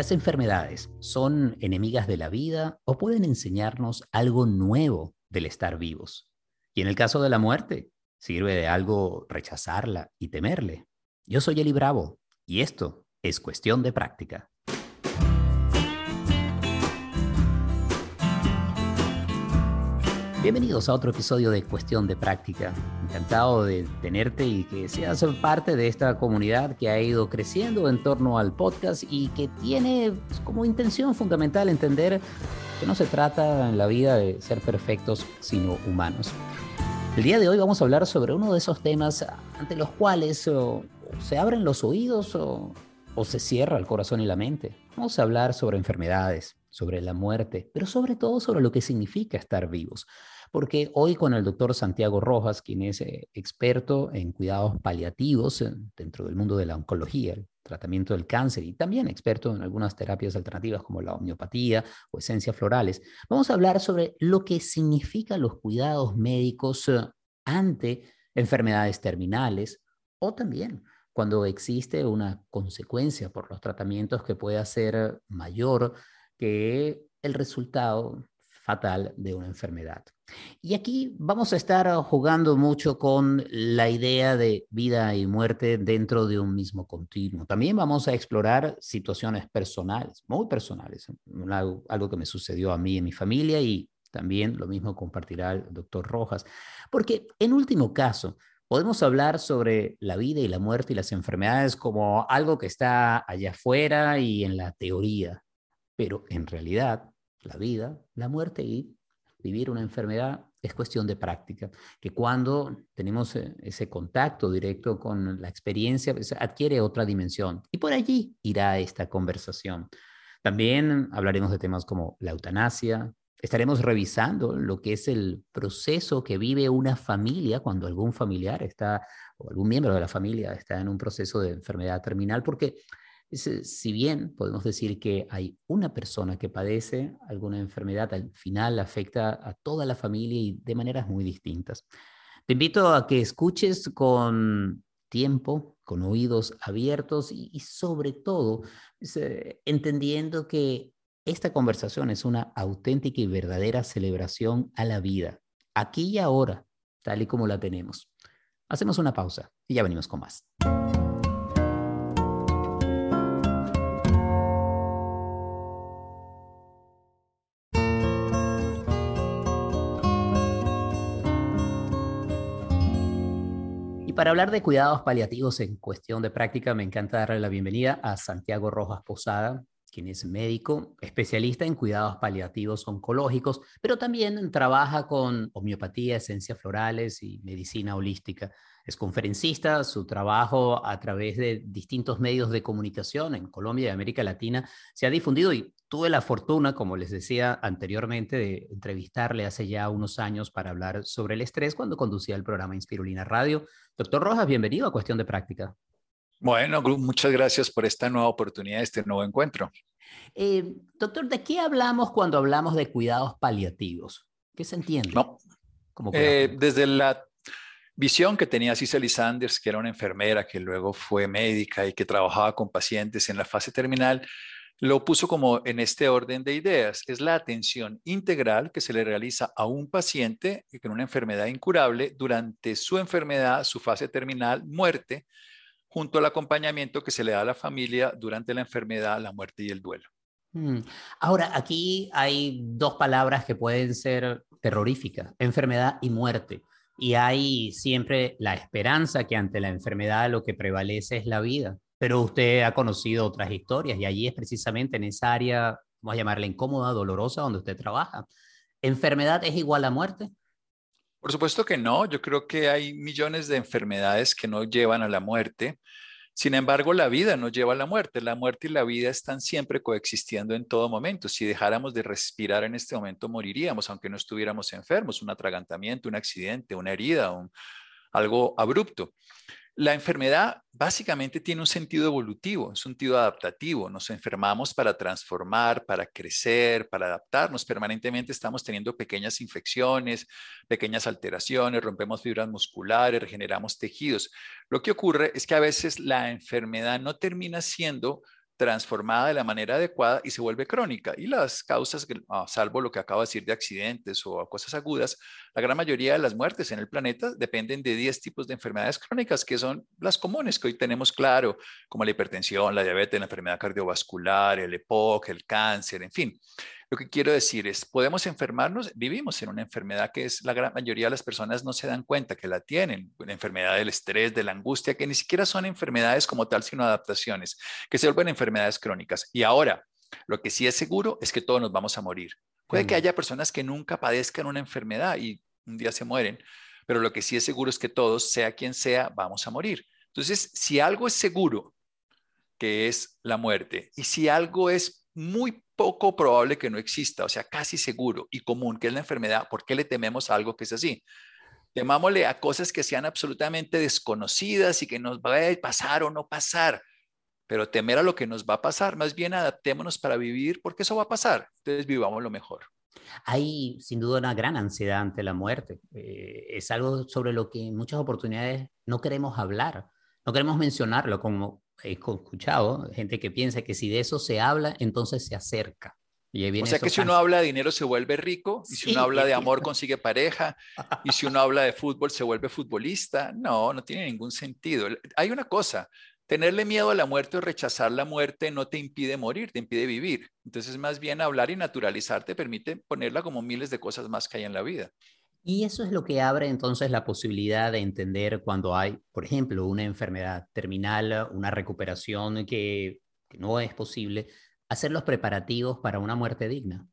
¿Las enfermedades son enemigas de la vida o pueden enseñarnos algo nuevo del estar vivos? Y en el caso de la muerte, ¿sirve de algo rechazarla y temerle? Yo soy Eli Bravo y esto es cuestión de práctica. Bienvenidos a otro episodio de Cuestión de Práctica. Encantado de tenerte y que seas parte de esta comunidad que ha ido creciendo en torno al podcast y que tiene como intención fundamental entender que no se trata en la vida de ser perfectos, sino humanos. El día de hoy vamos a hablar sobre uno de esos temas ante los cuales o, se abren los oídos o, o se cierra el corazón y la mente. Vamos a hablar sobre enfermedades, sobre la muerte, pero sobre todo sobre lo que significa estar vivos. Porque hoy con el doctor Santiago Rojas, quien es eh, experto en cuidados paliativos dentro del mundo de la oncología, el tratamiento del cáncer y también experto en algunas terapias alternativas como la homeopatía o esencias florales, vamos a hablar sobre lo que significan los cuidados médicos eh, ante enfermedades terminales o también cuando existe una consecuencia por los tratamientos que pueda ser mayor que el resultado fatal de una enfermedad. Y aquí vamos a estar jugando mucho con la idea de vida y muerte dentro de un mismo continuo. También vamos a explorar situaciones personales, muy personales, algo, algo que me sucedió a mí y mi familia y también lo mismo compartirá el doctor Rojas, porque en último caso, podemos hablar sobre la vida y la muerte y las enfermedades como algo que está allá afuera y en la teoría, pero en realidad la vida, la muerte y vivir una enfermedad es cuestión de práctica, que cuando tenemos eh, ese contacto directo con la experiencia, pues, adquiere otra dimensión. Y por allí irá esta conversación. También hablaremos de temas como la eutanasia, estaremos revisando lo que es el proceso que vive una familia cuando algún familiar está, o algún miembro de la familia está en un proceso de enfermedad terminal, porque si bien podemos decir que hay una persona que padece alguna enfermedad, al final afecta a toda la familia y de maneras muy distintas. Te invito a que escuches con tiempo, con oídos abiertos y, sobre todo eh, entendiendo que esta conversación es una auténtica y verdadera celebración a la vida, aquí y ahora, tal y como la tenemos. Hacemos una pausa y ya venimos con más. Para hablar de cuidados paliativos en cuestión de práctica, me encanta darle la bienvenida a Santiago Rojas Posada, quien es médico, especialista en cuidados paliativos oncológicos, pero también trabaja con homeopatía, esencias florales y medicina holística. Es conferencista, su trabajo a través de distintos medios de comunicación en Colombia y América Latina se ha difundido y tuve la fortuna, como les decía anteriormente, de entrevistarle hace ya unos años para hablar sobre el estrés cuando conducía el programa Inspirulina Radio. Doctor Rojas, bienvenido a Cuestión de Práctica. Bueno, muchas gracias por esta nueva oportunidad, este nuevo encuentro. Eh, doctor, ¿de qué hablamos cuando hablamos de cuidados paliativos? ¿Qué se entiende? No. Eh, desde la visión que tenía Cicely Sanders, que era una enfermera que luego fue médica y que trabajaba con pacientes en la fase terminal, lo puso como en este orden de ideas. Es la atención integral que se le realiza a un paciente con una enfermedad incurable durante su enfermedad, su fase terminal, muerte, junto al acompañamiento que se le da a la familia durante la enfermedad, la muerte y el duelo. Mm. Ahora, aquí hay dos palabras que pueden ser terroríficas, enfermedad y muerte. Y hay siempre la esperanza que ante la enfermedad lo que prevalece es la vida pero usted ha conocido otras historias y allí es precisamente en esa área, vamos a llamarla incómoda, dolorosa, donde usted trabaja. ¿Enfermedad es igual a muerte? Por supuesto que no. Yo creo que hay millones de enfermedades que no llevan a la muerte. Sin embargo, la vida no lleva a la muerte. La muerte y la vida están siempre coexistiendo en todo momento. Si dejáramos de respirar en este momento, moriríamos, aunque no estuviéramos enfermos. Un atragantamiento, un accidente, una herida, algo abrupto. La enfermedad básicamente tiene un sentido evolutivo, un sentido adaptativo. Nos enfermamos para transformar, para crecer, para adaptarnos. Permanentemente estamos teniendo pequeñas infecciones, pequeñas alteraciones, rompemos fibras musculares, regeneramos tejidos. Lo que ocurre es que a veces la enfermedad no termina siendo transformada de la manera adecuada y se vuelve crónica. Y las causas, ah, salvo lo que acabo de decir de accidentes o cosas agudas, la gran mayoría de las muertes en el planeta dependen de 10 tipos de enfermedades crónicas, que son las comunes que hoy tenemos claro, como la hipertensión, la diabetes, la enfermedad cardiovascular, el EPOC, el cáncer, en fin. Lo que quiero decir es, podemos enfermarnos, vivimos en una enfermedad que es la gran mayoría de las personas no se dan cuenta que la tienen, una enfermedad del estrés, de la angustia, que ni siquiera son enfermedades como tal, sino adaptaciones, que se vuelven enfermedades crónicas. Y ahora, lo que sí es seguro es que todos nos vamos a morir. Puede que haya personas que nunca padezcan una enfermedad y un día se mueren, pero lo que sí es seguro es que todos, sea quien sea, vamos a morir. Entonces, si algo es seguro, que es la muerte, y si algo es muy poco probable que no exista, o sea, casi seguro y común, que es la enfermedad, ¿por qué le tememos a algo que es así? Temámosle a cosas que sean absolutamente desconocidas y que nos va a pasar o no pasar, pero temer a lo que nos va a pasar, más bien adaptémonos para vivir porque eso va a pasar, entonces vivamos lo mejor. Hay sin duda una gran ansiedad ante la muerte. Eh, es algo sobre lo que en muchas oportunidades no queremos hablar, no queremos mencionarlo como he escuchado gente que piensa que si de eso se habla, entonces se acerca. Y o sea que si uno habla de dinero se vuelve rico, y si uno habla de amor consigue pareja, y si uno habla de fútbol se vuelve futbolista. No, no tiene ningún sentido. Hay una cosa, tenerle miedo a la muerte o rechazar la muerte no te impide morir, te impide vivir. Entonces más bien hablar y naturalizar te permite ponerla como miles de cosas más que hay en la vida. Y eso es lo que abre entonces la posibilidad de entender cuando hay, por ejemplo, una enfermedad terminal, una recuperación que, no es posible, hacer los preparativos para una muerte digna.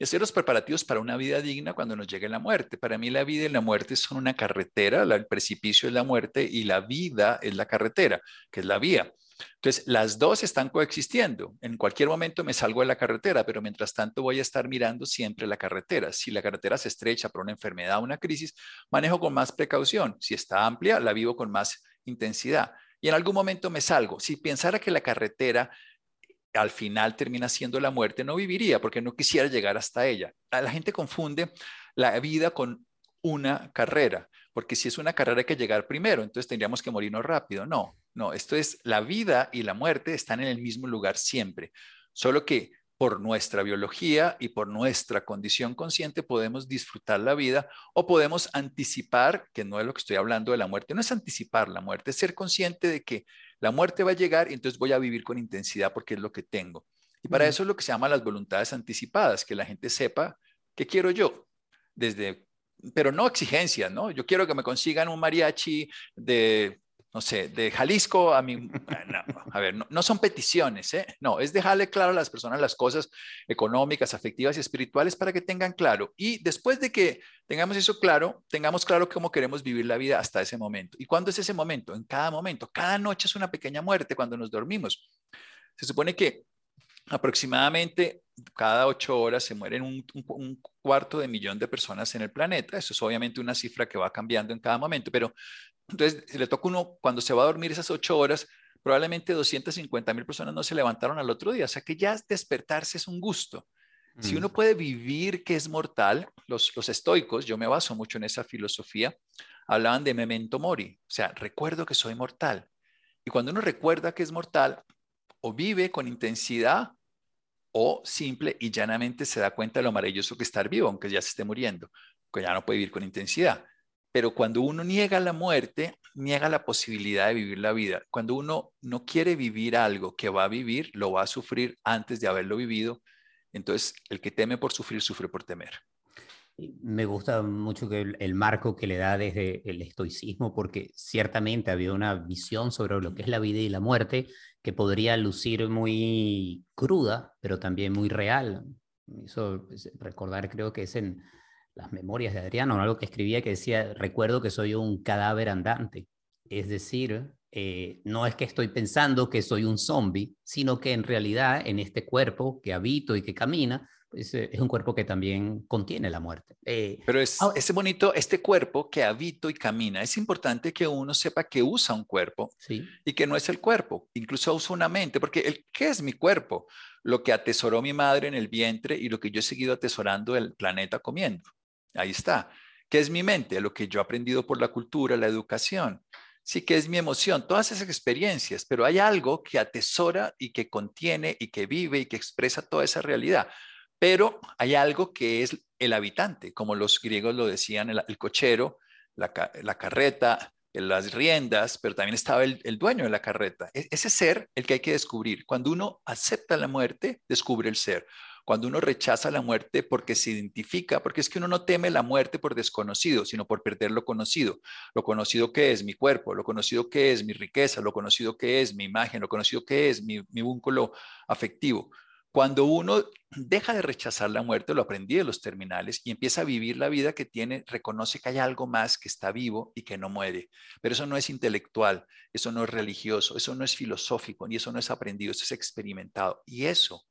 Hacer los preparativos para una vida digna cuando nos llegue la muerte. Para mí la vida y la muerte son una carretera, el precipicio es la muerte y la vida es la carretera, que es la vía. Entonces, las dos están coexistiendo. En cualquier momento me salgo de la carretera, pero mientras tanto voy a estar mirando siempre la carretera. Si la carretera se estrecha por una enfermedad o una crisis, manejo con más precaución. Si está amplia, la vivo con más intensidad. Y en algún momento me salgo. Si pensara que la carretera al final termina siendo la muerte, no viviría porque no quisiera llegar hasta ella. La gente confunde la vida con una carrera, porque si es una carrera hay que llegar primero, entonces tendríamos que morirnos rápido. No, no, esto es la vida y la muerte están en el mismo lugar siempre, solo que por nuestra biología y por nuestra condición consciente podemos disfrutar la vida o podemos anticipar, que no es lo que estoy hablando de la muerte, no es anticipar la muerte, es ser consciente de que la muerte va a llegar y entonces voy a vivir con intensidad porque es lo que tengo. Y para eso es lo que se llama las voluntades anticipadas, que la gente sepa qué quiero yo, desde pero no exigencias, ¿no? Yo quiero que me consigan un mariachi de no sé, de Jalisco a mi... a ver, no, son peticiones, ¿eh? No, es dejarle claro a las personas las cosas económicas, afectivas y espirituales para que tengan claro. Y después de que tengamos eso claro, tengamos claro cómo queremos vivir la vida hasta ese momento. ¿Y cuándo es ese momento? En cada momento. Cada noche es una pequeña muerte cuando nos dormimos. Se supone que aproximadamente cada ocho horas se mueren un, cuarto de millón de personas en el planeta. Eso es obviamente una cifra que va cambiando en cada momento, pero entonces, si le toca uno, cuando se va a dormir esas ocho horas, probablemente 250 mil personas no se levantaron al otro día. O sea que ya despertarse es un gusto. Si uno mm. puede vivir que es mortal, los, los estoicos, yo me baso mucho en esa filosofía, hablaban de memento mori, o sea, recuerdo que soy mortal. Y cuando uno recuerda que es mortal, o vive con intensidad o simple y llanamente se da cuenta de lo maravilloso que estar vivo, aunque ya se esté muriendo, que ya no puede vivir con intensidad. Pero cuando uno niega la muerte, niega la posibilidad de vivir la vida. Cuando uno no quiere vivir algo que va a vivir, lo va a sufrir antes de haberlo vivido. Entonces, el que teme por sufrir, sufre por temer. Me gusta mucho el, marco que le da desde el estoicismo, porque ciertamente había una visión sobre lo que es la vida y la muerte que podría lucir muy cruda, pero también muy real. Eso recordar, creo que es en las memorias de Adriano, algo que escribía que decía, recuerdo que soy un cadáver andante. Es decir, eh, no es que estoy pensando que soy un zombie, sino que en realidad en este cuerpo que habito y que camina, pues, eh, es un cuerpo que también contiene la muerte. Eh, Pero es ese bonito, este cuerpo que habito y camina, es importante que uno sepa que usa un cuerpo y que no es el cuerpo, incluso usa una mente, porque el, ¿qué es mi cuerpo? Lo que atesoró mi madre en el vientre y lo que yo he seguido atesorando el planeta comiendo. Ahí está. ¿Qué es mi mente? Lo que yo he aprendido por la cultura, la educación. sí que es mi emoción, todas esas experiencias, pero hay algo que atesora y que contiene y que vive y que expresa toda esa realidad. Pero hay algo que es el habitante, como los griegos lo decían, el, cochero, la, carreta, las riendas, pero también estaba el, dueño de la carreta. E, ese ser, el que hay que descubrir. Cuando uno acepta la muerte, descubre el ser. Cuando uno rechaza la muerte porque se identifica, porque es que uno no teme la muerte por desconocido, sino por perder lo conocido. Lo conocido que es mi cuerpo, lo conocido que es mi riqueza, lo conocido que es mi imagen, lo conocido que es mi, mi vínculo afectivo. Cuando uno deja de rechazar la muerte, lo aprendí de los terminales, y empieza a vivir la vida que tiene, reconoce que hay algo más que está vivo y que no muere. Pero eso no es intelectual, eso no es religioso, eso no es filosófico, ni eso no es aprendido, eso es experimentado. Y eso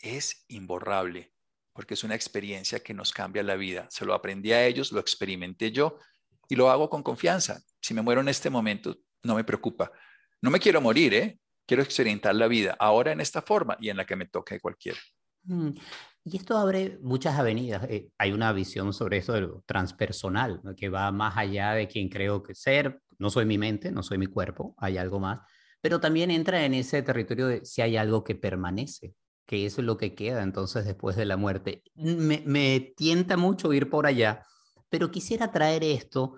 es imborrable, porque es una experiencia que nos cambia la vida. Se lo aprendí a ellos, lo experimenté yo y lo hago con confianza. Si me muero en este momento, no me preocupa. No me quiero morir, ¿eh? Quiero experimentar la vida ahora en esta forma y en la que me toque cualquiera. Mm, y esto abre muchas avenidas. Eh, hay una visión sobre esto de lo transpersonal, que va más allá de quien creo que ser. No soy mi mente, no soy mi cuerpo, hay algo más. Pero también entra en ese territorio de si hay algo que permanece, que eso es lo que queda entonces después de la muerte. Me, tienta mucho ir por allá, pero quisiera traer esto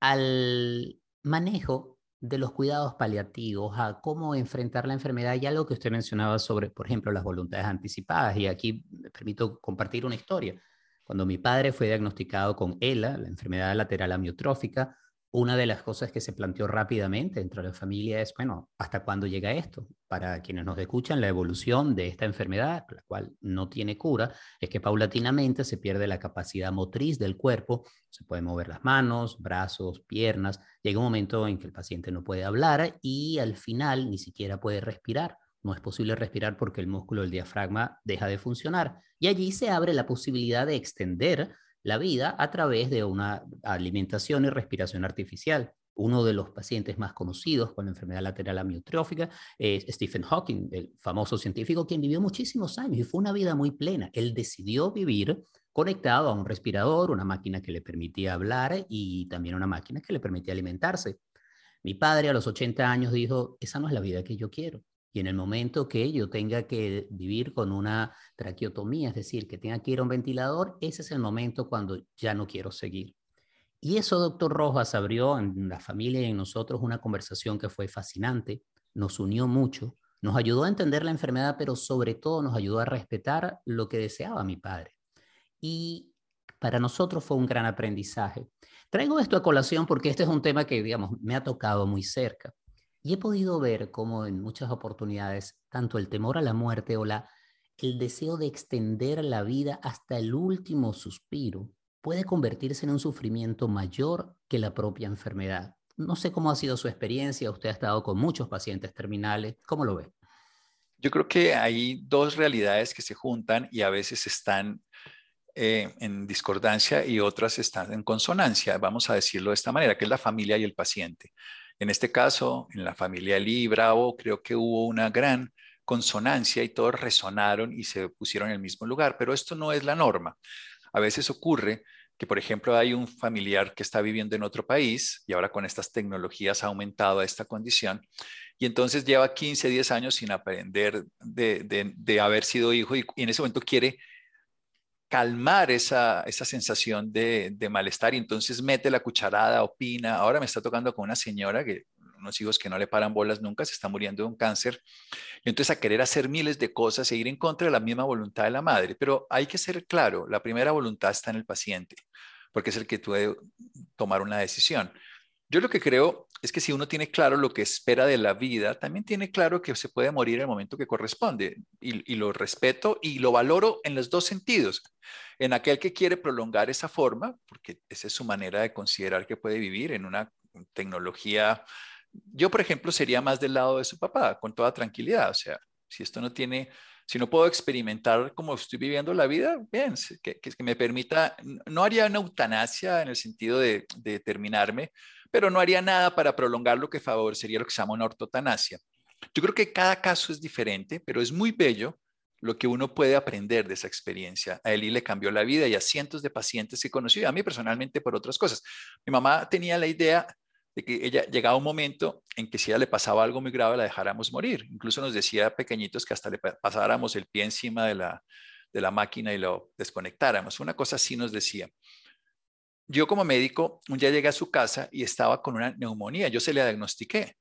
al manejo de los cuidados paliativos, a cómo enfrentar la enfermedad y algo que usted mencionaba sobre, por ejemplo, las voluntades anticipadas. Y aquí me permito compartir una historia. Cuando mi padre fue diagnosticado con ELA, la enfermedad lateral amiotrófica, una de las cosas que se planteó rápidamente dentro de la familia es, bueno, ¿hasta cuándo llega esto? Para quienes nos escuchan, la evolución de esta enfermedad, la cual no tiene cura, es que paulatinamente se pierde la capacidad motriz del cuerpo, se pueden mover las manos, brazos, piernas, llega un momento en que el paciente no puede hablar y al final ni siquiera puede respirar. No es posible respirar porque el músculo del diafragma deja de funcionar. Y allí se abre la posibilidad de extender la vida a través de una alimentación y respiración artificial. Uno de los pacientes más conocidos con la enfermedad lateral amiotrófica es Stephen Hawking, el famoso científico quien vivió muchísimos años y fue una vida muy plena. Él decidió vivir conectado a un respirador, una máquina que le permitía hablar y también una máquina que le permitía alimentarse. Mi padre a los 80 años dijo, esa no es la vida que yo quiero. Y en el momento que yo tenga que vivir con una traqueotomía, es decir, que tenga que ir a un ventilador, ese es el momento cuando ya no quiero seguir. Y eso, doctor Rojas, abrió en la familia y en nosotros una conversación que fue fascinante, nos unió mucho, nos ayudó a entender la enfermedad, pero sobre todo nos ayudó a respetar lo que deseaba mi padre. Y para nosotros fue un gran aprendizaje. Traigo esto a colación porque este es un tema que, digamos, me ha tocado muy cerca. Y he podido ver cómo en muchas oportunidades, tanto el temor a la muerte o la, el deseo de extender la vida hasta el último suspiro puede convertirse en un sufrimiento mayor que la propia enfermedad. No sé cómo ha sido su experiencia, usted ha estado con muchos pacientes terminales, ¿cómo lo ve? Yo creo que hay dos realidades que se juntan y a veces están eh, en discordancia y otras están en consonancia, vamos a decirlo de esta manera, que es la familia y el paciente. En este caso, en la familia Lee Bravo, creo que hubo una gran consonancia y todos resonaron y se pusieron en el mismo lugar, pero esto no es la norma. A veces ocurre que, por ejemplo, hay un familiar que está viviendo en otro país y ahora con estas tecnologías ha aumentado esta condición y entonces lleva 15, 10 años sin aprender de, haber sido hijo y, en ese momento quiere calmar esa, esa sensación de, de, malestar y entonces mete la cucharada, opina. Ahora me está tocando con una señora que unos hijos que no le paran bolas nunca, se está muriendo de un cáncer. Y entonces a querer hacer miles de cosas e ir en contra de la misma voluntad de la madre. Pero hay que ser claro, la primera voluntad está en el paciente, porque es el que puede tomar una decisión. Yo lo que creo es que si uno tiene claro lo que espera de la vida, también tiene claro que se puede morir en el momento que corresponde. Y, lo respeto y lo valoro en los dos sentidos. En aquel que quiere prolongar esa forma, porque esa es su manera de considerar que puede vivir en una tecnología. Yo, por ejemplo, sería más del lado de su papá, con toda tranquilidad. O sea, si esto no tiene si no puedo experimentar como estoy viviendo la vida, bien, que, que, me permita, no haría una eutanasia en el sentido de, de, terminarme, pero no haría nada para prolongar lo que favorecería lo que se llama una ortotanasia. Yo creo que cada caso es diferente, pero es muy bello lo que uno puede aprender de esa experiencia. A Eli le cambió la vida y a cientos de pacientes que conocí, a mí personalmente por otras cosas. Mi mamá tenía la idea de que ella llegaba un momento en que si ella le pasaba algo muy grave la dejáramos morir. Incluso nos decía pequeñitos que hasta le pasáramos el pie encima de la, de la máquina y lo desconectáramos. Una cosa así nos decía. Yo como médico un día llegué a su casa y estaba con una neumonía. Yo se le diagnostiqué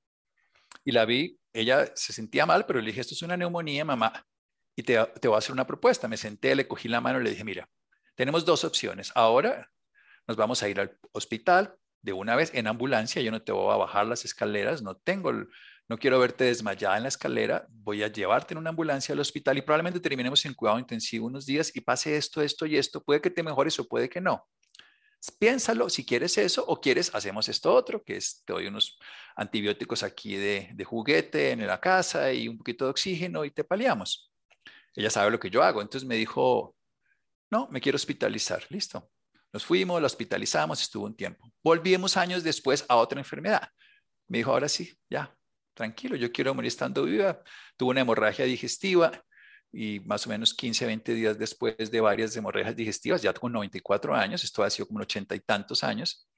y la vi. Ella se sentía mal, pero le dije, esto es una neumonía, mamá, y te, te voy a hacer una propuesta. Me senté, le cogí la mano y le dije, mira, tenemos dos opciones. Ahora nos vamos a ir al hospital de una vez en ambulancia. Yo no te voy a bajar las escaleras, no tengo, no quiero verte desmayada en la escalera. Voy a llevarte en una ambulancia al hospital y probablemente terminemos en cuidado intensivo unos días y pase esto, esto y esto. Puede que te mejores o puede que no. Piénsalo si quieres eso o quieres, hacemos esto otro, que es, te doy unos antibióticos aquí de, de juguete en la casa y un poquito de oxígeno y te paliamos. Ella sabe lo que yo hago. Entonces me dijo, no, me quiero hospitalizar. Listo. Nos fuimos, la hospitalizamos, estuvo un tiempo. Volvimos años después a otra enfermedad. Me dijo, ahora sí, ya, tranquilo, yo quiero morir estando viva. Tuvo una hemorragia digestiva y más o menos 15, 20 días después de varias hemorragias digestivas, ya con 94 años, esto ha sido como 80 y tantos años,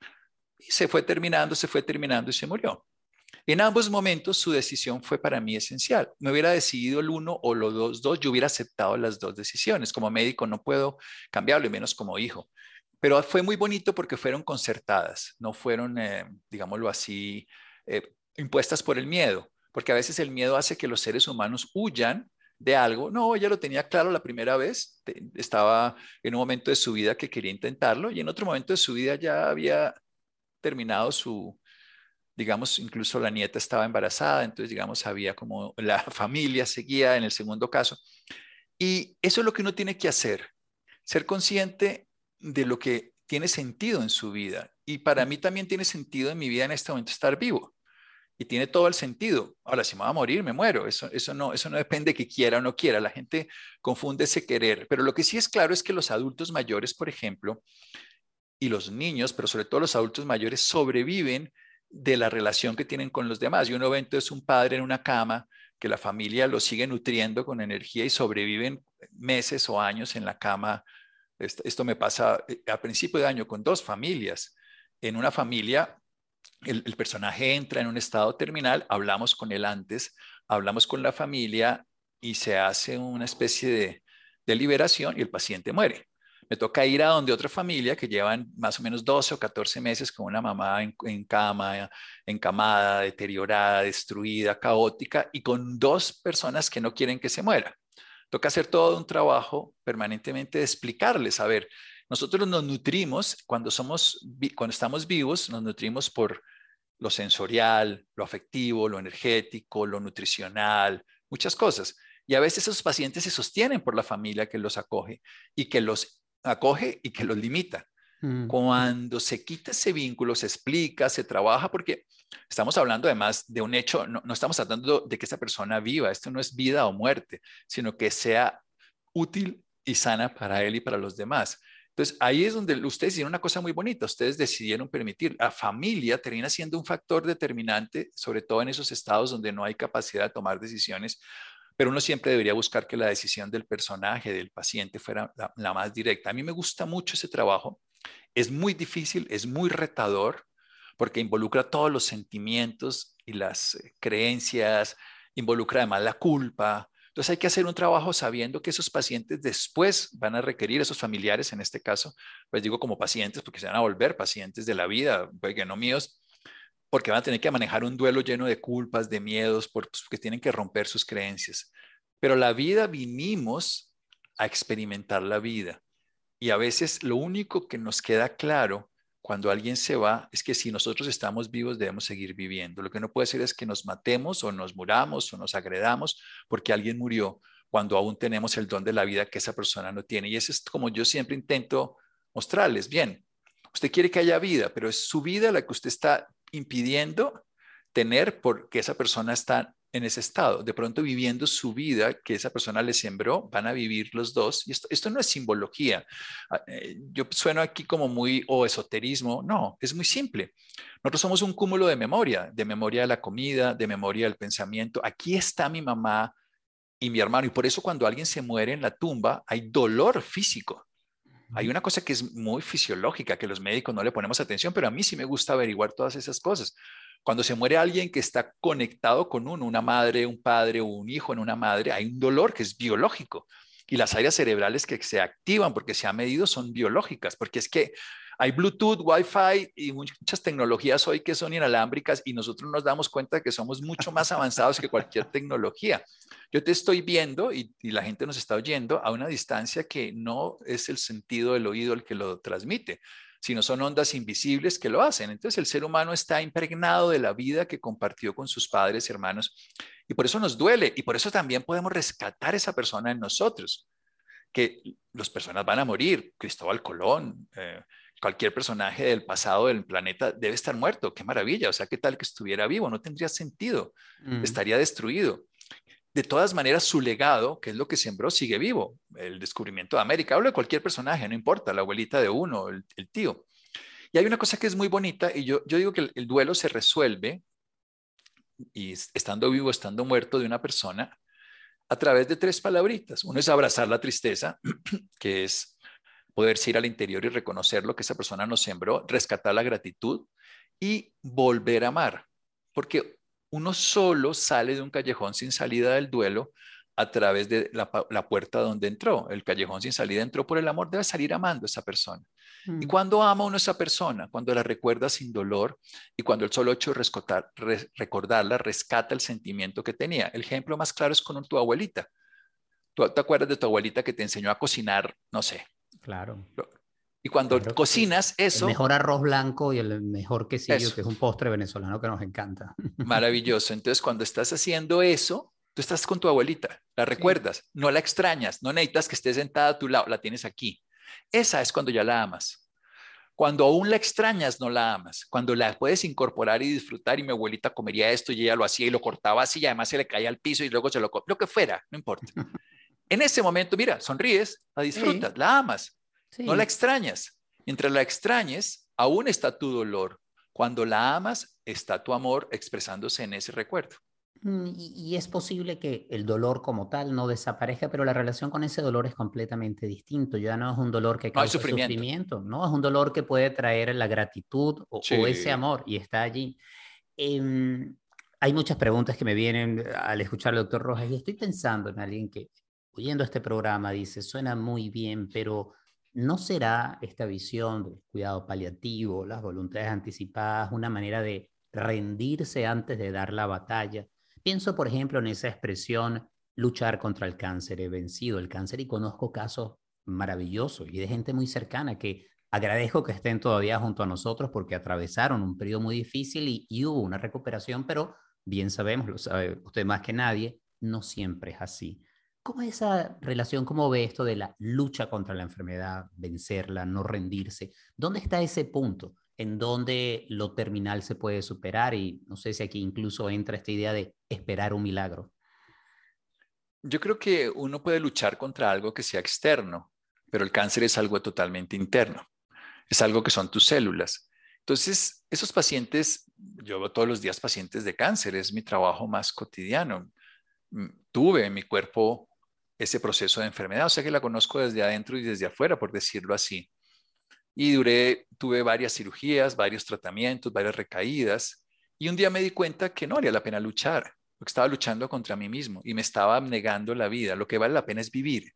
y se fue terminando, se fue terminando y se murió. En ambos momentos su decisión fue para mí esencial. Me hubiera decidido el uno o los dos, dos, yo hubiera aceptado las dos decisiones. Como médico no puedo cambiarlo, y menos como hijo. Pero fue muy bonito porque fueron concertadas, no fueron, eh, digámoslo así, eh, impuestas por el miedo, porque a veces el miedo hace que los seres humanos huyan de algo. No, ella lo tenía claro la primera vez, estaba en un momento de su vida que quería intentarlo y en otro momento de su vida ya había terminado su, digamos, incluso la nieta estaba embarazada, entonces, digamos, había como la familia seguía en el segundo caso. Y eso es lo que uno tiene que hacer, ser consciente de lo que tiene sentido en su vida. Y para mí también tiene sentido en mi vida en este momento estar vivo y tiene todo el sentido. Ahora, si me va a morir, me muero. Eso, eso, no, eso no depende de que quiera o no quiera. La gente confunde ese querer. Pero lo que sí es claro es que los adultos mayores, por ejemplo, y los niños, pero sobre todo los adultos mayores, sobreviven de la relación que tienen con los demás. Y uno ve entonces un padre en una cama que la familia lo sigue nutriendo con energía y sobreviven meses o años en la cama. Esto, me pasa eh, a principio de año con dos familias. En una familia el, personaje entra en un estado terminal, hablamos con él antes, hablamos con la familia y se hace una especie de, de liberación y el paciente muere. Me toca ir a donde otra familia que llevan más o menos 12 o 14 meses con una mamá en, en, cama, encamada, deteriorada, destruida, caótica y con dos personas que no quieren que se muera. Toca hacer todo un trabajo permanentemente de explicarles, a ver, nosotros nos nutrimos cuando somos, cuando estamos vivos, nos nutrimos por lo sensorial, lo afectivo, lo energético, lo nutricional, muchas cosas. Y a veces esos pacientes se sostienen por la familia que los acoge y que los acoge y que los limita. Mm. Cuando se quita ese vínculo, se explica, se trabaja, porque estamos hablando además de un hecho, no, no estamos tratando de que esa persona viva, esto no es vida o muerte, sino que sea útil y sana para él y para los demás. Entonces, ahí es donde ustedes hicieron una cosa muy bonita, ustedes decidieron permitir, la familia termina siendo un factor determinante, sobre todo en esos estados donde no hay capacidad de tomar decisiones, pero uno siempre debería buscar que la decisión del personaje, del paciente, fuera la, más directa. A mí me gusta mucho ese trabajo, es muy difícil, es muy retador, porque involucra todos los sentimientos y las eh, creencias, involucra además la culpa, entonces hay que hacer un trabajo sabiendo que esos pacientes después van a requerir, esos familiares en este caso, pues digo como pacientes porque se van a volver pacientes de la vida, que no míos, porque van a tener que manejar un duelo lleno de culpas, de miedos, pues, porque tienen que romper sus creencias. Pero la vida vinimos a experimentar la vida. Y a veces lo único que nos queda claro cuando alguien se va es que si nosotros estamos vivos debemos seguir viviendo. Lo que no puede ser es que nos matemos o nos muramos o nos agredamos porque alguien murió cuando aún tenemos el don de la vida que esa persona no tiene. Y eso es como yo siempre intento mostrarles. Bien, usted quiere que haya vida, pero es su vida la que usted está impidiendo tener porque esa persona está en ese estado, de pronto viviendo su vida que esa persona le sembró, van a vivir los dos. Y esto, esto no es simbología. Ah, eh, yo sueno aquí como muy o esoterismo. No, es muy simple. Nosotros somos un cúmulo de memoria, de memoria de la comida, de memoria del pensamiento. Aquí está mi mamá y mi hermano. Y por eso cuando alguien se muere en la tumba hay dolor físico. Hay una cosa que es muy fisiológica, que los médicos no le ponemos atención, pero a mí sí me gusta averiguar todas esas cosas. Cuando se muere alguien que está conectado con uno, una madre, un padre o un hijo en una madre, hay un dolor que es biológico. Y las áreas cerebrales que se activan porque se ha medido son biológicas, porque es que hay Bluetooth, Wi-Fi y muchas tecnologías hoy que son inalámbricas y nosotros nos damos cuenta que somos mucho más avanzados que cualquier tecnología. Yo te estoy viendo y, la gente nos está oyendo a una distancia que no es el sentido del oído el que lo transmite, sino son ondas invisibles que lo hacen. Entonces el ser humano está impregnado de la vida que compartió con sus padres y hermanos y por eso nos duele y por eso también podemos rescatar esa persona en nosotros, que las personas van a morir, Cristóbal Colón. Eh, cualquier personaje del pasado del planeta debe estar muerto. Qué maravilla. O sea, ¿qué tal que estuviera vivo? No tendría sentido. Mm. Estaría destruido. De todas maneras, su legado, que es lo que sembró, sigue vivo. El descubrimiento de América. Hablo de cualquier personaje, no importa, la abuelita de uno, el, tío. Y hay una cosa que es muy bonita, y yo, yo digo que el, duelo se resuelve, y estando vivo, estando muerto de una persona, a través de tres palabritas. Uno es abrazar la tristeza, que es poderse ir al interior y reconocer lo que esa persona nos sembró, rescatar la gratitud y volver a amar. Porque uno solo sale de un callejón sin salida del duelo a través de la, puerta donde entró. El callejón sin salida entró por el amor, debe salir amando a esa persona. Y mm. cuando ama uno a esa persona, cuando la recuerda sin dolor y cuando el solo hecho de recordarla rescata el sentimiento que tenía. El ejemplo más claro es con tu abuelita. ¿Tú te acuerdas de tu abuelita que te enseñó a cocinar, no sé, Claro. Y cuando cocinas eso... El mejor arroz blanco y el mejor quesillo, que es un postre venezolano que nos encanta. Maravilloso. Entonces, cuando estás haciendo eso, tú estás con tu abuelita, la recuerdas, no la extrañas, no necesitas que esté sentada a tu lado, la tienes aquí. Esa es cuando ya la amas. Cuando aún la extrañas, no la amas. Cuando la puedes incorporar y disfrutar, y mi abuelita comería esto y ella lo hacía y lo cortaba así, y además se le caía al piso y luego se lo lo que fuera, no importa. En ese momento, mira, sonríes, la disfrutas, la amas, no la extrañas. Mientras la extrañes, aún está tu dolor. Cuando la amas, está tu amor expresándose en ese recuerdo. Mm, y, es posible que el dolor como tal no desaparezca, pero la relación con ese dolor es completamente distinto. Ya no es un dolor que causa sufrimiento. no es un dolor que puede traer la gratitud o, ese amor y está allí. Em, hay muchas preguntas que me vienen al escuchar al doctor Rojas y estoy pensando en alguien que oyendo este programa dice, suena muy bien, pero ¿no será esta visión del cuidado paliativo, las voluntades anticipadas, una manera de rendirse antes de dar la batalla? Pienso, por ejemplo, en esa expresión luchar contra el cáncer, he vencido el cáncer y conozco casos maravillosos y de gente muy cercana que agradezco que estén todavía junto a nosotros porque atravesaron un periodo muy difícil y, hubo una recuperación, pero bien sabemos, lo sabe usted más que nadie, no siempre es así. ¿Cómo es esa relación? ¿Cómo ve esto de la lucha contra la enfermedad, vencerla, no rendirse? ¿Dónde está ese punto en donde lo terminal se puede superar? Y no sé si aquí incluso entra esta idea de esperar un milagro. Yo creo que uno puede luchar contra algo que sea externo, pero el cáncer es algo totalmente interno. Es algo que son tus células. Entonces, esos pacientes, yo veo todos los días pacientes de cáncer, es mi trabajo más cotidiano. Mm, tuve en mi cuerpo ese proceso de enfermedad. O sea que la conozco desde adentro y desde afuera, por decirlo así. Y duré, tuve varias cirugías, varios tratamientos, varias recaídas. Y un día me di cuenta que no valía la pena luchar, porque estaba luchando contra mí mismo y me estaba negando la vida. Lo que vale la pena es vivir.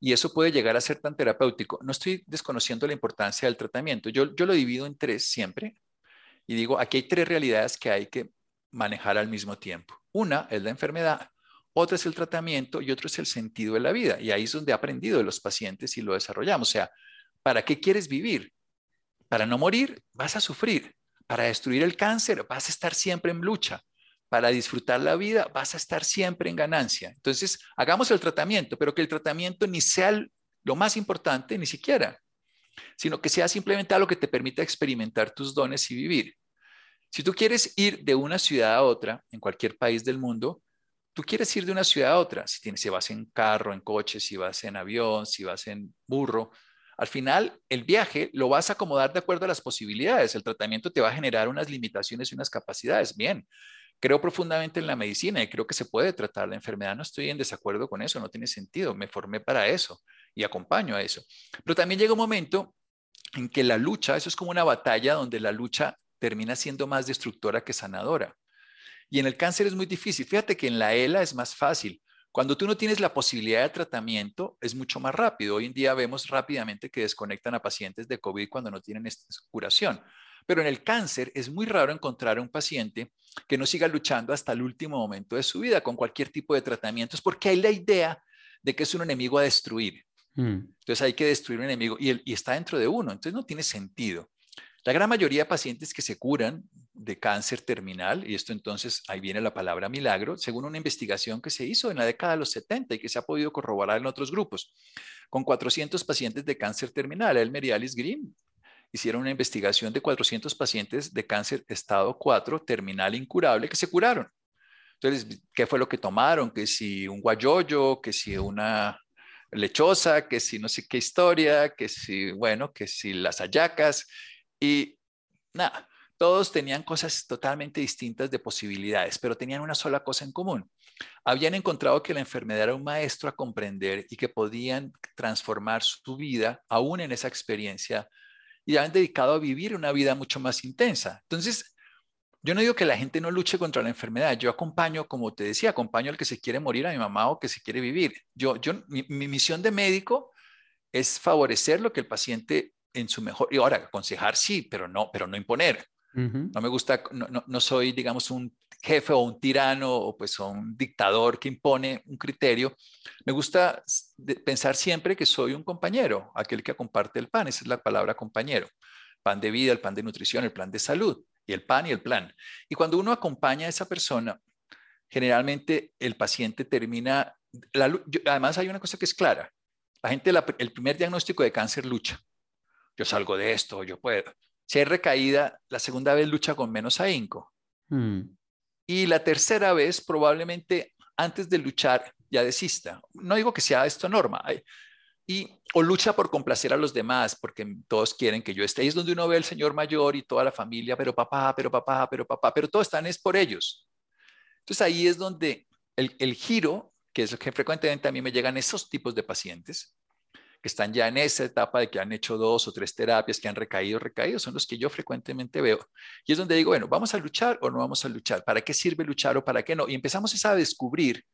Y eso puede llegar a ser tan terapéutico. No estoy desconociendo la importancia del tratamiento. Yo, yo lo divido en tres siempre. Y digo, aquí hay tres realidades que hay que manejar al mismo tiempo. Una es la enfermedad, otra es el tratamiento y otro es el sentido de la vida. Y ahí es donde he aprendido de los pacientes y lo desarrollamos. O sea, ¿para qué quieres vivir? Para no morir, vas a sufrir. Para destruir el cáncer, vas a estar siempre en lucha. Para disfrutar la vida, vas a estar siempre en ganancia. Entonces, hagamos el tratamiento, pero que el tratamiento ni sea lo más importante, ni siquiera, sino que sea simplemente algo que te permita experimentar tus dones y vivir. Si tú quieres ir de una ciudad a otra, en cualquier país del mundo, tú quieres ir de una ciudad a otra, si, tienes, si vas en carro, en coche, si vas en avión, si vas en burro, al final el viaje lo vas a acomodar de acuerdo a las posibilidades. El tratamiento te va a generar unas limitaciones y unas capacidades. Bien, creo profundamente en la medicina y creo que se puede tratar la enfermedad. No estoy en desacuerdo con eso, no tiene sentido. Me formé para eso. y acompaño a eso. Pero también llega un momento en que la lucha, eso es como una batalla donde la lucha termina siendo más destructora que sanadora. Y en el cáncer es muy difícil. Fíjate que en la ELA es más fácil. Cuando tú no tienes la posibilidad de tratamiento, es mucho más rápido. Hoy en día vemos rápidamente que desconectan a pacientes de COVID cuando no tienen esta curación. Pero en el cáncer es muy raro encontrar a un paciente que no siga luchando hasta el último momento de su vida con cualquier tipo de tratamientos, porque hay la idea de que es un enemigo a destruir. Mm. Entonces hay que destruir un enemigo y, y está dentro de uno, entonces no tiene sentido. La gran mayoría de pacientes que se curan de cáncer terminal, y esto entonces ahí viene la palabra milagro, según una investigación que se hizo en la década de los 70 y que se ha podido corroborar en otros grupos, con 400 pacientes de cáncer terminal. Elmer y Alice Green hicieron una investigación de 400 pacientes de cáncer estado 4, terminal incurable, que se curaron. Entonces, ¿qué fue lo que tomaron? Que si un guayoyo, que si una lechosa, que si no sé qué historia, que si, bueno, que si las ayacas, y nada, todos tenían cosas totalmente distintas de posibilidades, pero tenían una sola cosa en común. Habían encontrado que la enfermedad era un maestro a comprender y que podían transformar su vida aún en esa experiencia y habían dedicado a vivir una vida mucho más intensa. Entonces, yo no digo que la gente no luche contra la enfermedad, yo acompaño, como te decía, acompaño al que se quiere morir, a mi mamá o que se quiere vivir. Yo, yo, mi, mi misión de médico es favorecer lo que el paciente en su mejor, y ahora aconsejar sí, pero no, pero no imponer. No me gusta, no, no, soy, digamos, un jefe o un tirano o pues un dictador que impone un criterio. Me gusta pensar siempre que soy un compañero, aquel que comparte el pan, esa es la palabra compañero. Pan de vida, el pan de nutrición, el plan de salud, y el pan y el plan. Y cuando uno acompaña a esa persona, generalmente el paciente termina, además hay una cosa que es clara, la gente, el primer diagnóstico de cáncer lucha yo salgo de esto, yo puedo. Si hay recaída, la segunda vez lucha con menos ahínco. Hmm. Y la tercera vez, probablemente antes de luchar, ya desista. No digo que sea esto norma. Y, o lucha por complacer a los demás, porque todos quieren que yo esté. Ahí es donde uno ve al señor mayor y toda la familia, pero papá, pero papá, pero papá, pero todos están es por ellos. Entonces ahí es donde el, el giro, que es lo que frecuentemente a mí me llegan esos tipos de pacientes, que están ya en esa etapa de que han hecho dos o tres terapias, que han recaído, recaído, son los que yo frecuentemente veo. Y es donde digo, bueno, ¿vamos a luchar o no vamos a luchar? ¿Para qué sirve luchar o para qué no? Y empezamos a descubrir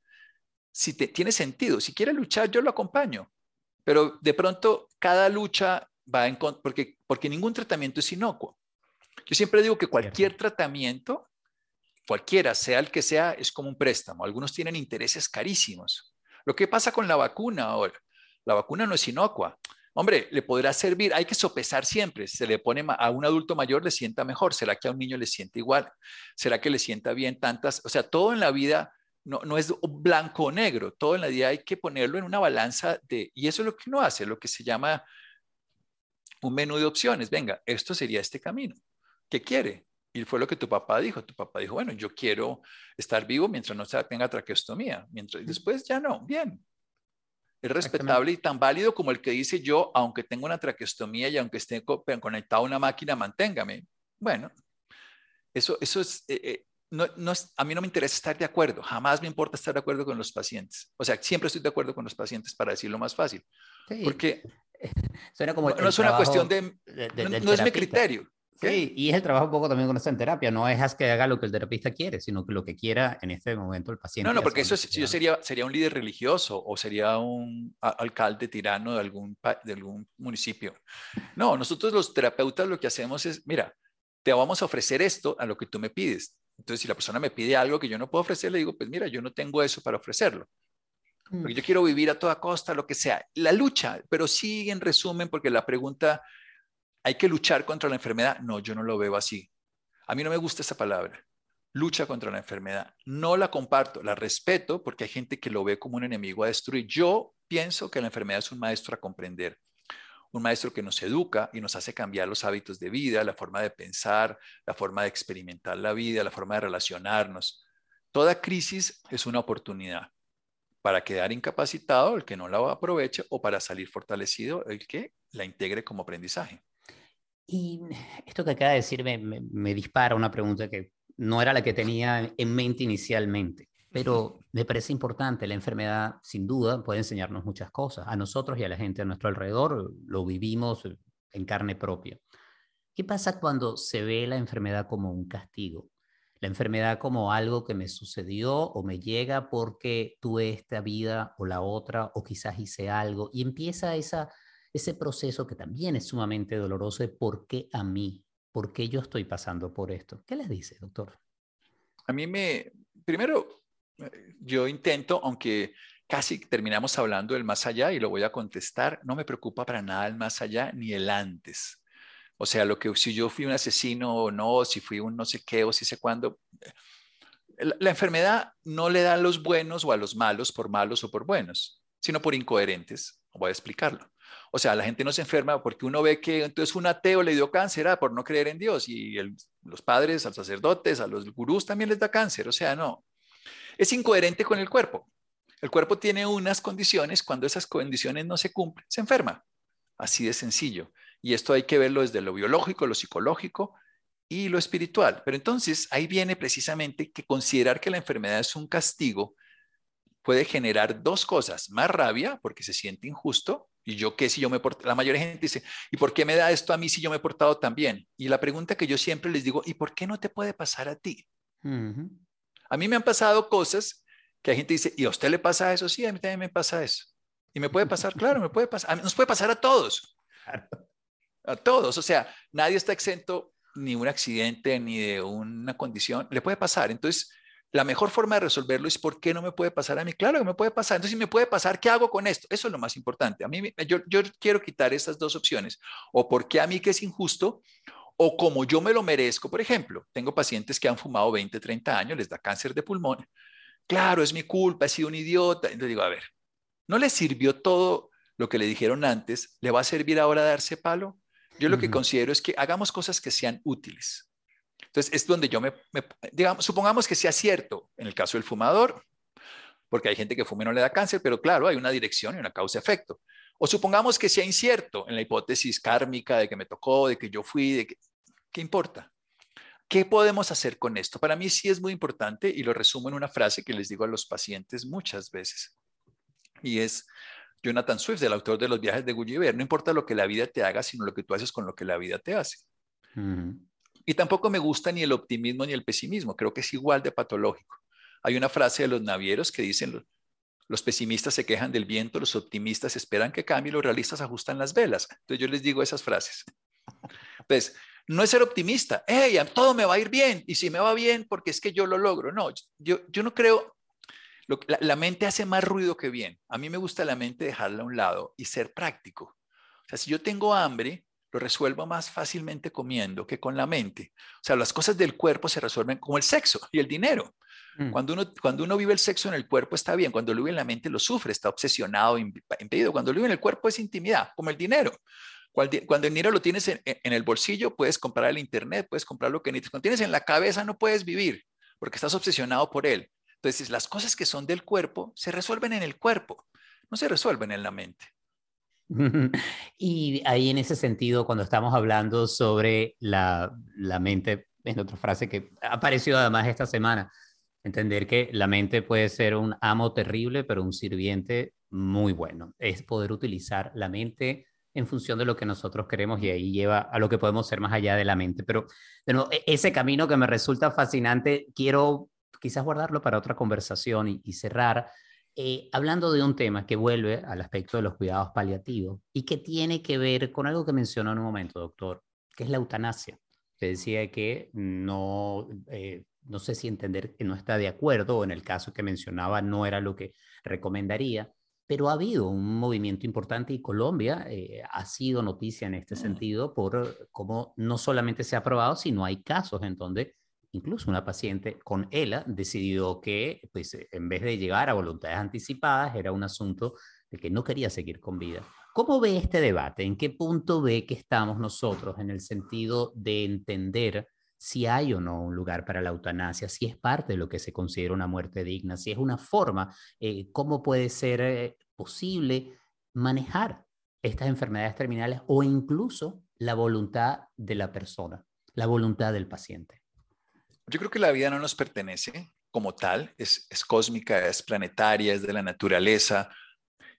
si tiene sentido. Si quiere luchar, yo lo acompaño. Pero de pronto cada lucha va en porque porque ningún tratamiento es inocuo. Yo siempre digo que cualquier tratamiento, cualquiera, sea el que sea, es como un préstamo. Algunos tienen intereses carísimos. Lo que pasa con la vacuna ahora, la vacuna no es inocua. Hombre, le podrá servir, hay que sopesar siempre. Se le pone a un adulto mayor le sienta mejor, ¿será que a un niño le siente igual? ¿Será que le sienta bien tantas? O sea, todo en la vida no, no es blanco o negro, todo en la vida hay que ponerlo en una balanza de, y eso es lo que uno hace, lo que se llama un menú de opciones. Venga, esto sería este camino. ¿Qué quiere? Y fue lo que tu papá dijo. Tu papá dijo, bueno, yo quiero estar vivo mientras no tenga traqueostomía. Mientras, después ya no. Bien, es respetable y tan válido como el que dice yo, aunque tenga una traqueostomía y aunque esté conectado a una máquina, manténgame. Bueno, eso, eso es, eh, eh, no, no a mí no me interesa estar de acuerdo, jamás me importa estar de acuerdo con los pacientes. O sea, siempre estoy de acuerdo con los pacientes para decirlo más fácil. Porque Suena como no, es una cuestión de, no es mi criterio. Sí, y es el trabajo un poco también con esta en terapia. No es que haga lo que el terapista quiere, sino que lo que quiera en este momento el paciente. No, no, porque eso yo sería, sería un líder religioso o sería un alcalde tirano de algún, de algún municipio. No, nosotros los terapeutas lo que hacemos es, mira, te vamos a ofrecer esto a lo que tú me pides. Entonces, si la persona me pide algo que yo no puedo ofrecer, le digo, pues mira, yo no tengo eso para ofrecerlo. Porque mm. yo quiero vivir a toda costa, lo que sea. La lucha, pero sí en resumen, porque la pregunta ¿Hay que luchar contra la enfermedad? No, yo no lo veo así. A mí no me gusta esa palabra. Lucha contra la enfermedad. No la comparto, la respeto porque hay gente que lo ve como un enemigo a destruir. Yo pienso que la enfermedad es un maestro a comprender, un maestro que nos educa y nos hace cambiar los hábitos de vida, la forma de pensar, la forma de experimentar la vida, la forma de relacionarnos. Toda crisis es una oportunidad para quedar incapacitado el que no la aproveche o para salir fortalecido el que la integre como aprendizaje. Y esto que acaba de decir me, dispara una pregunta que no era la que tenía en mente inicialmente. Pero me parece importante, la enfermedad sin duda puede enseñarnos muchas cosas. A nosotros y a la gente a nuestro alrededor lo vivimos en carne propia. ¿Qué pasa cuando se ve la enfermedad como un castigo? La enfermedad como algo que me sucedió o me llega porque tuve esta vida o la otra o quizás hice algo y empieza esa, ese proceso que también es sumamente doloroso de por qué a mí, por qué yo estoy pasando por esto. ¿Qué les dice, doctor? A mí me, primero, eh, yo intento, aunque casi terminamos hablando del más allá y lo voy a contestar, no me preocupa para nada el más allá ni el antes. O sea, lo que si yo fui un asesino o no, si fui un no sé qué o si sé cuándo. Eh, la, enfermedad no le da a los buenos o a los malos por malos o por buenos, sino por incoherentes. Voy a explicarlo. O sea, la gente no se enferma porque uno ve que entonces un ateo le dio cáncer ah, por no creer en Dios y los padres, a los sacerdotes, a los gurús también les da cáncer. O sea, no. Es incoherente con el cuerpo. El cuerpo tiene unas condiciones, cuando esas condiciones no se cumplen, se enferma. Así de sencillo. Y esto hay que verlo desde lo biológico, lo psicológico y lo espiritual. Pero entonces ahí viene precisamente que considerar que la enfermedad es un castigo puede generar dos cosas, más rabia porque se siente injusto y yo qué si yo me porto, la mayoría de gente dice, ¿y por qué me da esto a mí si yo me he portado tan bien? Y la pregunta que yo siempre les digo, ¿y por qué no te puede pasar a ti? A mí me han pasado cosas que la gente dice, ¿y a usted le pasa eso? Sí, a mí también me pasa eso. Y me puede pasar, claro, me puede pasar, nos puede pasar a todos. A todos, o sea, nadie está exento ni un accidente ni de una condición, le puede pasar. Entonces, la mejor forma de resolverlo es ¿por qué no me puede pasar a mí? Claro que me puede pasar. Entonces, si me puede pasar, ¿qué hago con esto? Eso es lo más importante. A mí, yo, yo quiero quitar estas dos opciones. O por qué a mí que es injusto, o como yo me lo merezco. Por ejemplo, tengo pacientes que han fumado 20, 30 años, les da cáncer de pulmón. Claro, es mi culpa, he sido un idiota. Entonces digo, a ver, ¿no le sirvió todo lo que le dijeron antes? ¿Le va a servir ahora darse palo? Yo lo que considero es que hagamos cosas que sean útiles. Entonces, es donde yo me, digamos, supongamos que sea cierto en el caso del fumador, porque hay gente que fume y no le da cáncer, pero claro, hay una dirección y una causa-efecto. O supongamos que sea incierto en la hipótesis kármica de que me tocó, de que yo fui, de que, ¿qué importa? ¿Qué podemos hacer con esto? Para mí sí es muy importante y lo resumo en una frase que les digo a los pacientes muchas veces. Y es, Jonathan Swift, el autor de los viajes de Gulliver, no importa lo que la vida te haga, sino lo que tú haces con lo que la vida te hace. Y tampoco me gusta ni el optimismo ni el pesimismo, creo que es igual de patológico. Hay una frase de los navieros que dicen, los pesimistas se quejan del viento, los optimistas esperan que cambie, los realistas ajustan las velas. Entonces yo les digo esas frases. Pues no es ser optimista, hey, todo me va a ir bien, y si me va bien, porque es que yo lo logro. No, yo, yo no creo, la, mente hace más ruido que bien. A mí me gusta la mente dejarla a un lado y ser práctico. O sea, si yo tengo hambre, lo resuelvo más fácilmente comiendo que con la mente. O sea, las cosas del cuerpo se resuelven como el sexo y el dinero. Mm. Cuando, uno, cuando uno vive el sexo en el cuerpo está bien, cuando lo vive en la mente lo sufre, está obsesionado, impedido. Cuando lo vive en el cuerpo es intimidad, como el dinero. Cuando el dinero lo tienes en, en el bolsillo, puedes comprar el internet, puedes comprar lo que necesitas. Cuando tienes en la cabeza, no puedes vivir porque estás obsesionado por él. Entonces, las cosas que son del cuerpo se resuelven en el cuerpo, no se resuelven en la mente. Y ahí en ese sentido, cuando estamos hablando sobre la, la mente, en otra frase que apareció además esta semana, entender que la mente puede ser un amo terrible, pero un sirviente muy bueno. Es poder utilizar la mente en función de lo que nosotros queremos y ahí lleva a lo que podemos ser más allá de la mente. Pero de e, ese camino que me resulta fascinante, quiero quizás guardarlo para otra conversación y, cerrar, eh, hablando de un tema que vuelve al aspecto de los cuidados paliativos y que tiene que ver con algo que mencionó en un momento, doctor, que es la eutanasia. Usted decía que no, eh, no sé si entender que no está de acuerdo, o en el caso que mencionaba no era lo que recomendaría, pero ha habido un movimiento importante y Colombia eh, ha sido noticia en este sentido por cómo no solamente se ha aprobado, sino hay casos en donde incluso una paciente con ELA decidió que, pues, eh, en vez de llegar a voluntades anticipadas, era un asunto de que no quería seguir con vida. ¿Cómo ve este debate? ¿En qué punto ve que estamos nosotros en el sentido de entender si hay o no un lugar para la eutanasia, si es parte de lo que se considera una muerte digna, si es una forma, eh, cómo puede ser eh, posible manejar estas enfermedades terminales o incluso la voluntad de la persona, la voluntad del paciente? Yo creo que la vida no nos pertenece como tal, es, es cósmica, es planetaria, es de la naturaleza.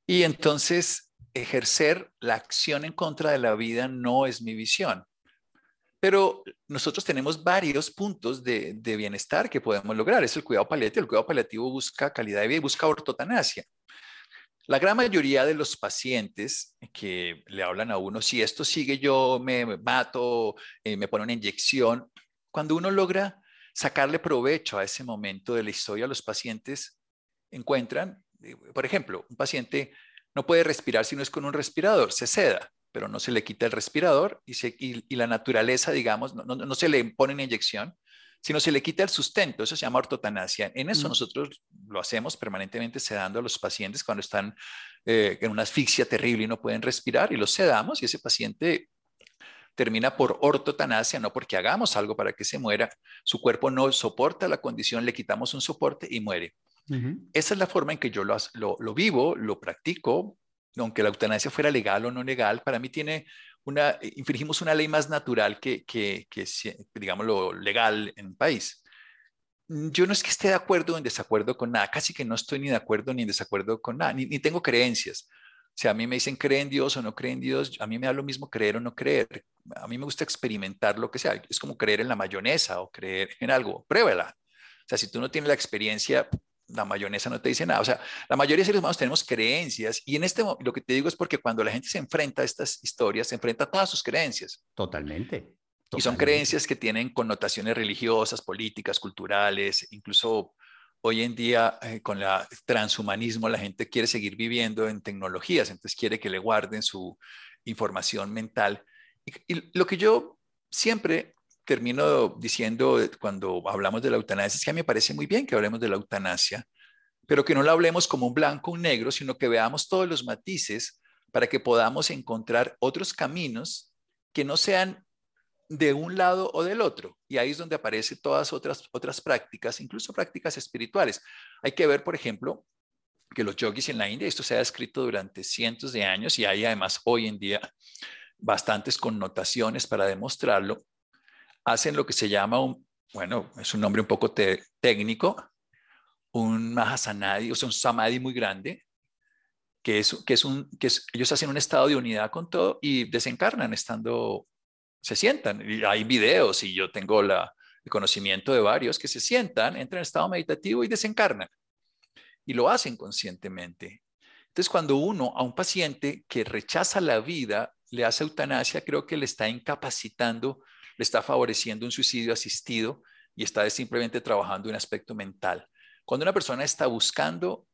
Y entonces ejercer la acción en contra de la vida no es mi visión. Pero nosotros tenemos varios puntos de, de, bienestar que podemos lograr. Es el cuidado paliativo. El cuidado paliativo busca calidad de vida y busca ortotanasia. La gran mayoría de los pacientes que le hablan a uno, si esto sigue yo me mato, eh, me pone una inyección, cuando uno logra sacarle provecho a ese momento de la historia, los pacientes encuentran, eh, por ejemplo, un paciente no puede respirar si no es con un respirador, se seda, pero no se le quita el respirador y, se, y, la naturaleza, digamos, no, no, no, se le pone una inyección, sino se le quita el sustento, eso se llama ortotanasia. En eso nosotros lo hacemos permanentemente sedando a los pacientes cuando están eh, en una asfixia terrible y no pueden respirar y los sedamos y ese paciente termina por ortotanasia, no porque hagamos algo para que se muera, su cuerpo no soporta la condición, le quitamos un soporte y muere. Esa es la forma en que yo lo, lo, vivo, lo practico, aunque la eutanasia fuera legal o no legal, para mí tiene una, eh, infringimos una ley más natural que, que, que, digamos, lo legal en el país. Mm, yo no es que esté de acuerdo o en desacuerdo con nada, casi que no estoy ni de acuerdo ni en desacuerdo con nada, ni, ni tengo creencias. Sea, a mí me dicen cree en Dios o no cree en Dios, a mí me da lo mismo creer o no creer. A mí me gusta experimentar lo que sea. Es como creer en la mayonesa o creer en algo. Pruébela. O sea, si tú no tienes la experiencia, la mayonesa no te dice nada. O sea, la mayoría de seres humanos tenemos creencias y en este lo que te digo es porque cuando la gente se enfrenta a estas historias, se enfrenta a todas sus creencias. Totalmente. Y son creencias que tienen connotaciones religiosas, políticas, culturales, incluso hoy en día eh, con el transhumanismo la gente quiere seguir viviendo en tecnologías, entonces quiere que le guarden su información mental. y lo que yo siempre termino diciendo cuando hablamos de la eutanasia es que a mí me parece muy bien que hablemos de la eutanasia, pero que no la hablemos como un blanco, un negro, sino que veamos todos los matices para que podamos encontrar otros caminos que no sean de un lado o del otro. Y ahí es donde aparecen todas otras, otras prácticas, incluso prácticas espirituales. Hay que ver, por ejemplo, que los yogis en la India, esto se ha escrito durante cientos de años y hay además hoy en día bastantes connotaciones para demostrarlo, hacen lo que se llama un, bueno, es un nombre un poco técnico, un Mahasanadi, o sea, un Samadhi muy grande, que es, que es un, que ellos hacen un estado de unidad con todo y desencarnan estando, se sientan. Y hay videos y yo tengo la, el conocimiento de varios que se sientan, entran en estado meditativo y desencarnan. Y lo hacen conscientemente. Entonces, cuando uno a un paciente que rechaza la vida le hace eutanasia, creo que le está incapacitando le está favoreciendo un suicidio asistido y está simplemente trabajando un aspecto mental. Cuando una persona está buscando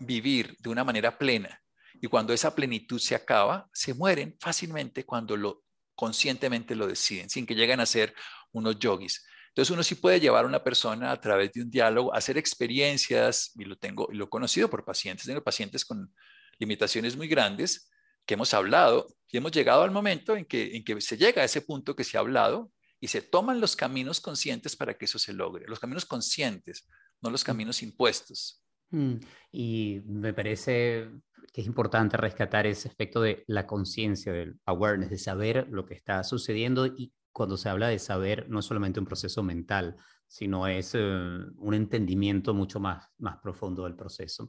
vivir de una manera plena y cuando esa plenitud se acaba, se mueren fácilmente cuando lo conscientemente lo deciden, sin que lleguen a ser unos yogis. Entonces uno sí puede llevar a una persona a través de un diálogo a hacer experiencias, y lo tengo, y lo he conocido por pacientes, tengo pacientes con limitaciones muy grandes, que hemos hablado y hemos llegado al momento en que, en que se llega a ese punto que se ha hablado y se toman los caminos conscientes para que eso se logre, los caminos conscientes, no los mm. caminos impuestos. Mm, y me parece que es importante rescatar ese aspecto de la conciencia, del awareness, de saber lo que está sucediendo y cuando se habla de saber no es solamente un proceso mental, sino es eh, un entendimiento mucho más, más profundo del proceso.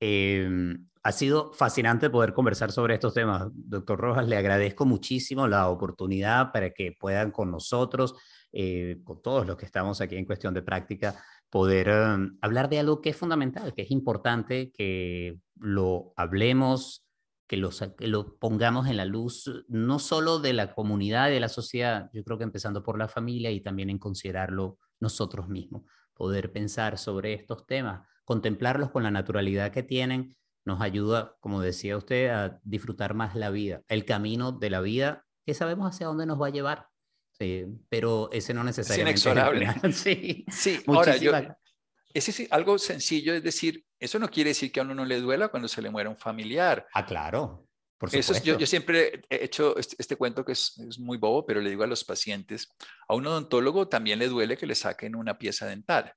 Em, ha sido fascinante poder conversar sobre estos temas. Doctor Rojas, le agradezco muchísimo la oportunidad para que puedan con nosotros, eh, con todos los que estamos aquí en cuestión de práctica, poder em, hablar de algo que es fundamental, que es importante, que lo hablemos, que lo, pongamos en la luz, no solo de la comunidad, de la sociedad, yo creo que empezando por la familia y también en considerarlo nosotros mismos, poder pensar sobre estos temas contemplarlos con la naturalidad que tienen nos ayuda, como decía usted, a disfrutar más la vida, el camino de la vida que sabemos hacia dónde nos va a llevar. Sí, pero ese no necesariamente es inexorable. sí, sí ahora yo, ese es algo sencillo, es decir, eso no quiere decir que a uno no le duela cuando se le muera un familiar. Ah, claro. Por Eso es, yo, yo, siempre he hecho este, este cuento que es, es, muy bobo, pero le digo a los pacientes, a un odontólogo también le duele que le saquen una pieza dental.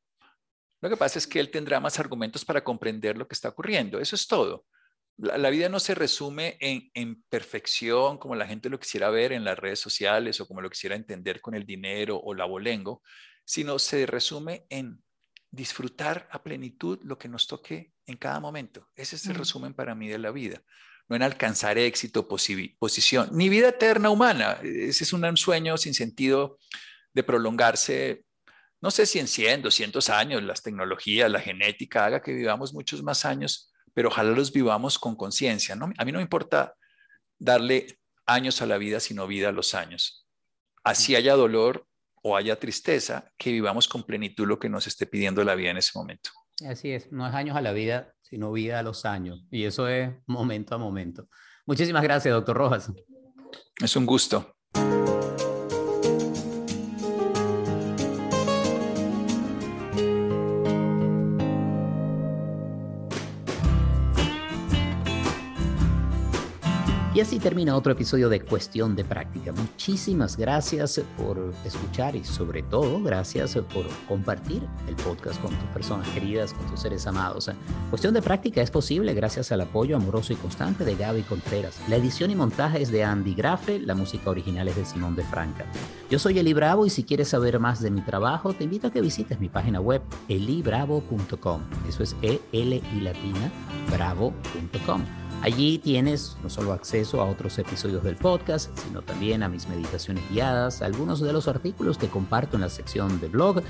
Lo que pasa es que él tendrá más argumentos para comprender lo que está ocurriendo. Eso es todo. La, vida no se resume en, perfección como la gente lo quisiera ver en las redes sociales o como lo quisiera entender con el dinero o la bolengo, sino se resume en disfrutar a plenitud lo que nos toque en cada momento. Ese es el resumen para mí de la vida. No en alcanzar éxito, posición, ni vida eterna humana. Ese es un sueño sin sentido de prolongarse, no sé si en 100, 200 años, las tecnologías, la genética haga que vivamos muchos más años, pero ojalá los vivamos con conciencia. ¿no? A mí no me importa darle años a la vida, sino vida a los años. Así haya dolor o haya tristeza, que vivamos con plenitud lo que nos esté pidiendo la vida en ese momento. Así es, no es años a la vida, sino vida a los años. Y eso es momento a momento. Muchísimas gracias, doctor Rojas. Es un gusto. Y así termina otro episodio de Cuestión de Práctica. Muchísimas gracias por escuchar y sobre todo gracias por compartir el podcast con tus personas queridas, con tus seres amados. Cuestión de Práctica es posible gracias al apoyo amoroso y constante de Gaby Contreras. La edición y montaje es de Andy Grafe, la música original es de Simón de Franca. Yo soy Eli Bravo y si quieres saber más de mi trabajo, te invito a que visites mi página web elibravo.com. Eso es E L y latina bravo.com. Allí tienes no solo acceso a otros episodios del podcast, sino también a mis meditaciones guiadas, algunos de los artículos que comparto en la sección de blog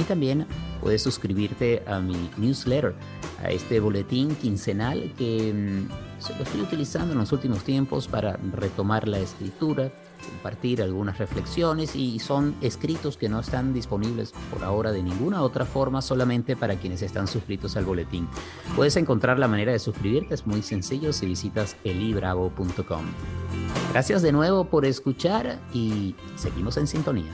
y también puedes suscribirte a mi newsletter, a este boletín quincenal que mm, se lo estoy utilizando en los últimos tiempos para retomar la escritura, compartir algunas reflexiones y son escritos que no están disponibles por ahora de ninguna otra forma, solamente para quienes están suscritos al boletín. Puedes encontrar la manera de suscribirte, es muy sencillo si visitas elibravo.com. Gracias de nuevo por escuchar y seguimos en sintonía.